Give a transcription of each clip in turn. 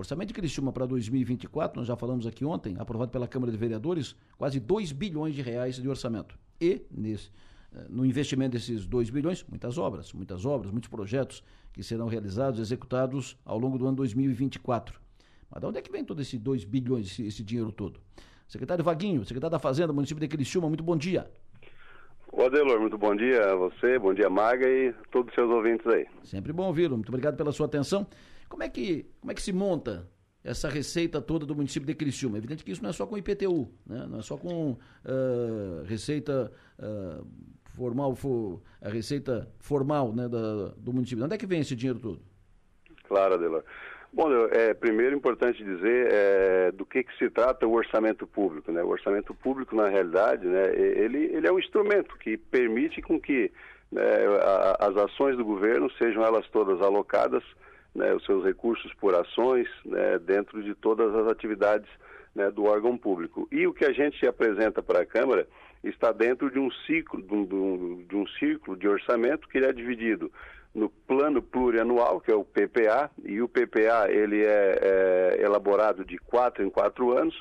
orçamento de Criciúma para 2024, nós já falamos aqui ontem, aprovado pela Câmara de Vereadores, quase 2 bilhões de reais de orçamento. E nesse, eh, no investimento desses 2 bilhões, muitas obras, muitas obras, muitos projetos que serão realizados, executados ao longo do ano 2024. Mas de onde é que vem todo esse 2 bilhões, esse, esse dinheiro todo? Secretário Vaguinho, secretário da Fazenda, município de Criciúma, muito bom dia. O Adelor, muito bom dia a você, bom dia Maga e todos os seus ouvintes aí. Sempre bom ouvi-lo, muito obrigado pela sua atenção. Como é que, como é que se monta essa receita toda do município de Criciúma? É evidente que isso não é só com IPTU, né? não é só com uh, receita uh, formal, for, a receita formal né, da, do município. Onde é que vem esse dinheiro todo? Claro, Adelor. Bom, é primeiro importante dizer é, do que, que se trata o orçamento público. Né? O orçamento público, na realidade, né, ele, ele é um instrumento que permite com que né, a, as ações do governo sejam elas todas alocadas, né, os seus recursos por ações, né, dentro de todas as atividades né, do órgão público. E o que a gente apresenta para a Câmara está dentro de um ciclo, de um, de um ciclo de orçamento que ele é dividido no plano plurianual, que é o PPA, e o PPA ele é, é elaborado de quatro em quatro anos.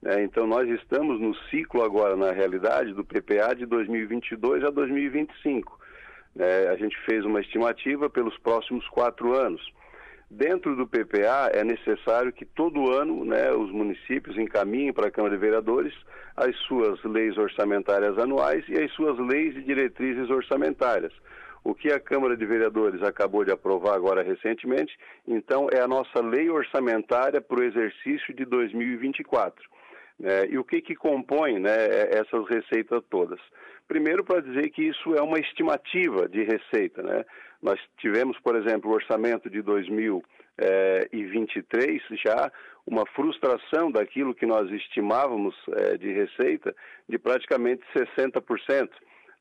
Né? Então nós estamos no ciclo agora, na realidade, do PPA de 2022 a 2025. Né? A gente fez uma estimativa pelos próximos quatro anos. Dentro do PPA é necessário que todo ano né, os municípios encaminhem para a Câmara de Vereadores as suas leis orçamentárias anuais e as suas leis e diretrizes orçamentárias. O que a Câmara de Vereadores acabou de aprovar agora recentemente, então, é a nossa lei orçamentária para o exercício de 2024. É, e o que, que compõe né, é, essas receitas todas? Primeiro, para dizer que isso é uma estimativa de receita. Né? Nós tivemos, por exemplo, o orçamento de 2023 já uma frustração daquilo que nós estimávamos é, de receita de praticamente 60%.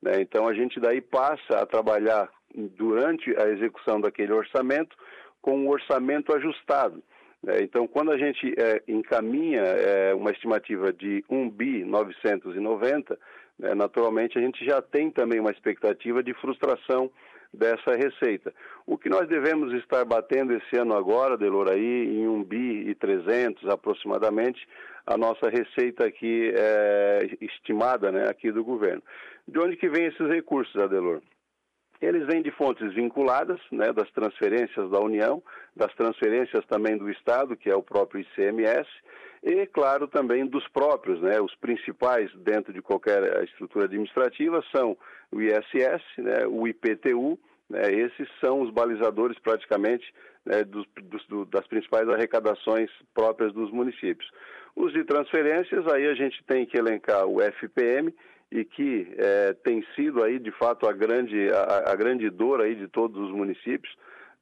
Né? Então a gente daí passa a trabalhar durante a execução daquele orçamento com um orçamento ajustado. Né? Então, quando a gente é, encaminha é, uma estimativa de 1 bi 990, né, naturalmente a gente já tem também uma expectativa de frustração dessa receita. O que nós devemos estar batendo esse ano agora, Delor, aí, em 1 bi e 300 aproximadamente, a nossa receita aqui é, estimada né, aqui do governo. De onde que vem esses recursos, Adelor? Eles vêm de fontes vinculadas, né, das transferências da União, das transferências também do Estado, que é o próprio ICMS, e, claro, também dos próprios, né, os principais dentro de qualquer estrutura administrativa são o ISS, né, o IPTU, né, esses são os balizadores praticamente né, dos, das principais arrecadações próprias dos municípios. Os de transferências, aí a gente tem que elencar o FPM, e que é, tem sido aí de fato a grande, a, a, grande dor aí de todos os municípios.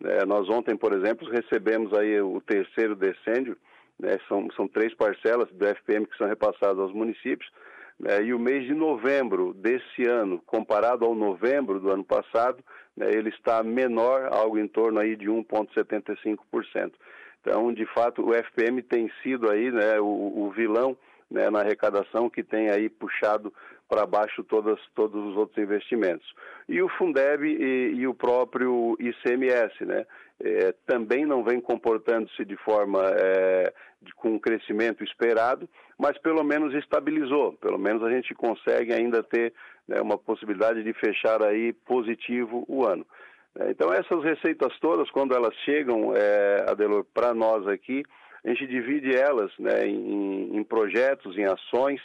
É, nós ontem, por exemplo, recebemos aí o terceiro decêndio, né, são, são três parcelas do FPM que são repassadas aos municípios, né, e o mês de novembro desse ano, comparado ao novembro do ano passado, né, ele está menor, algo em torno aí de 1,75%. Então, de fato, o FPM tem sido aí né, o, o vilão né, na arrecadação que tem aí puxado para baixo todas, todos os outros investimentos. E o Fundeb e, e o próprio ICMS, né, é, também não vem comportando-se de forma é, de, com um crescimento esperado, mas pelo menos estabilizou. Pelo menos a gente consegue ainda ter né, uma possibilidade de fechar aí positivo o ano. É, então essas receitas todas, quando elas chegam, é, Adelor, para nós aqui, a gente divide elas né, em, em projetos, em ações,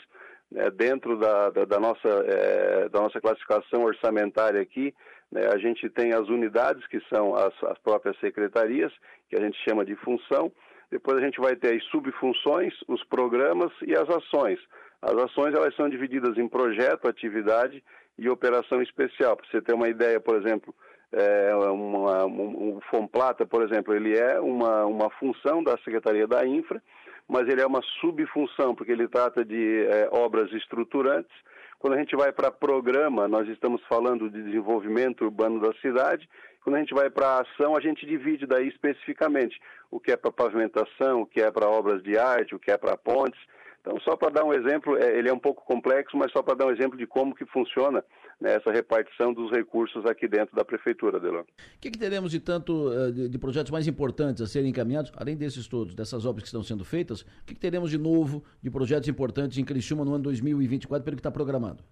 né, dentro da, da, da nossa, é, da nossa classificação orçamentária aqui, né, a gente tem as unidades, que são as, as próprias secretarias, que a gente chama de função, depois a gente vai ter as subfunções, os programas e as ações. As ações elas são divididas em projeto, atividade e operação especial. Para você ter uma ideia, por exemplo, é uma, um, FOMPLATA, por exemplo, ele é uma, uma função da Secretaria da Infra, mas ele é uma subfunção, porque ele trata de é, obras estruturantes. Quando a gente vai para programa, nós estamos falando de desenvolvimento urbano da cidade. Quando a gente vai para ação, a gente divide daí especificamente o que é para pavimentação, o que é para obras de arte, o que é para pontes. Então, só para dar um exemplo, é, ele é um pouco complexo, mas só para dar um exemplo de como que funciona né, essa repartição dos recursos aqui dentro da prefeitura, Delon. O que, que, teremos de tanto uh, de, de, projetos mais importantes a serem encaminhados, além desses todos, dessas obras que estão sendo feitas? O que, que teremos de novo de projetos importantes em Criciúma no ano 2024, pelo que está programado?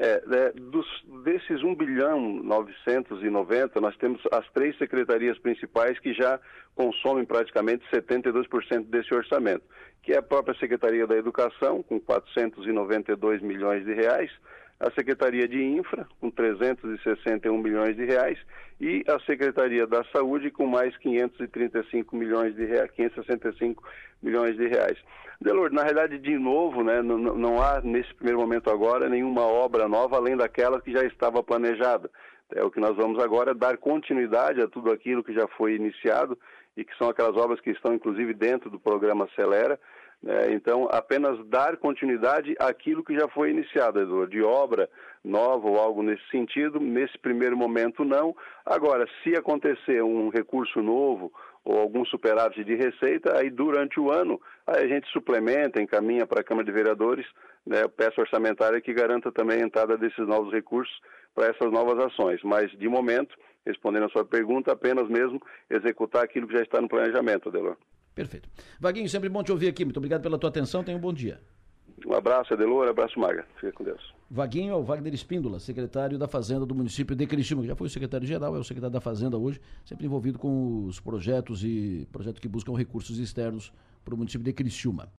É, é, dos, desses 1 bilhão 990, nós temos as três secretarias principais que já consomem praticamente 72% desse orçamento, que é a própria Secretaria da Educação, com 492 milhões de reais, a Secretaria de Infra, com 361 milhões de reais, e a Secretaria da Saúde, com mais 535 milhões de reais, 565 milhões de reais. Delor, na realidade, de novo, né, não, não há nesse primeiro momento agora nenhuma obra nova além daquela que já estava planejada. É, o que nós vamos agora é dar continuidade a tudo aquilo que já foi iniciado e que são aquelas obras que estão inclusive dentro do programa Acelera, é, então, apenas dar continuidade àquilo que já foi iniciado, Eduardo, de obra nova ou algo nesse sentido, nesse primeiro momento não. Agora, se acontecer um recurso novo ou algum superávit de receita, aí durante o ano a gente suplementa, encaminha para a Câmara de Vereadores né, peça orçamentária que garanta também a entrada desses novos recursos para essas novas ações. Mas, de momento, respondendo a sua pergunta, apenas mesmo executar aquilo que já está no planejamento, Adelor. Perfeito. Vaguinho, sempre bom te ouvir aqui. Muito obrigado pela tua atenção. Tenha um bom dia. Um abraço, Adelor. Um abraço, Maga. Fica com Deus. Vaguinho é o Wagner Espíndola, secretário da Fazenda do município de Criciúma, que já foi o secretário-geral, é o secretário da Fazenda hoje, sempre envolvido com os projetos e projetos que buscam recursos externos para o município de Criciúma.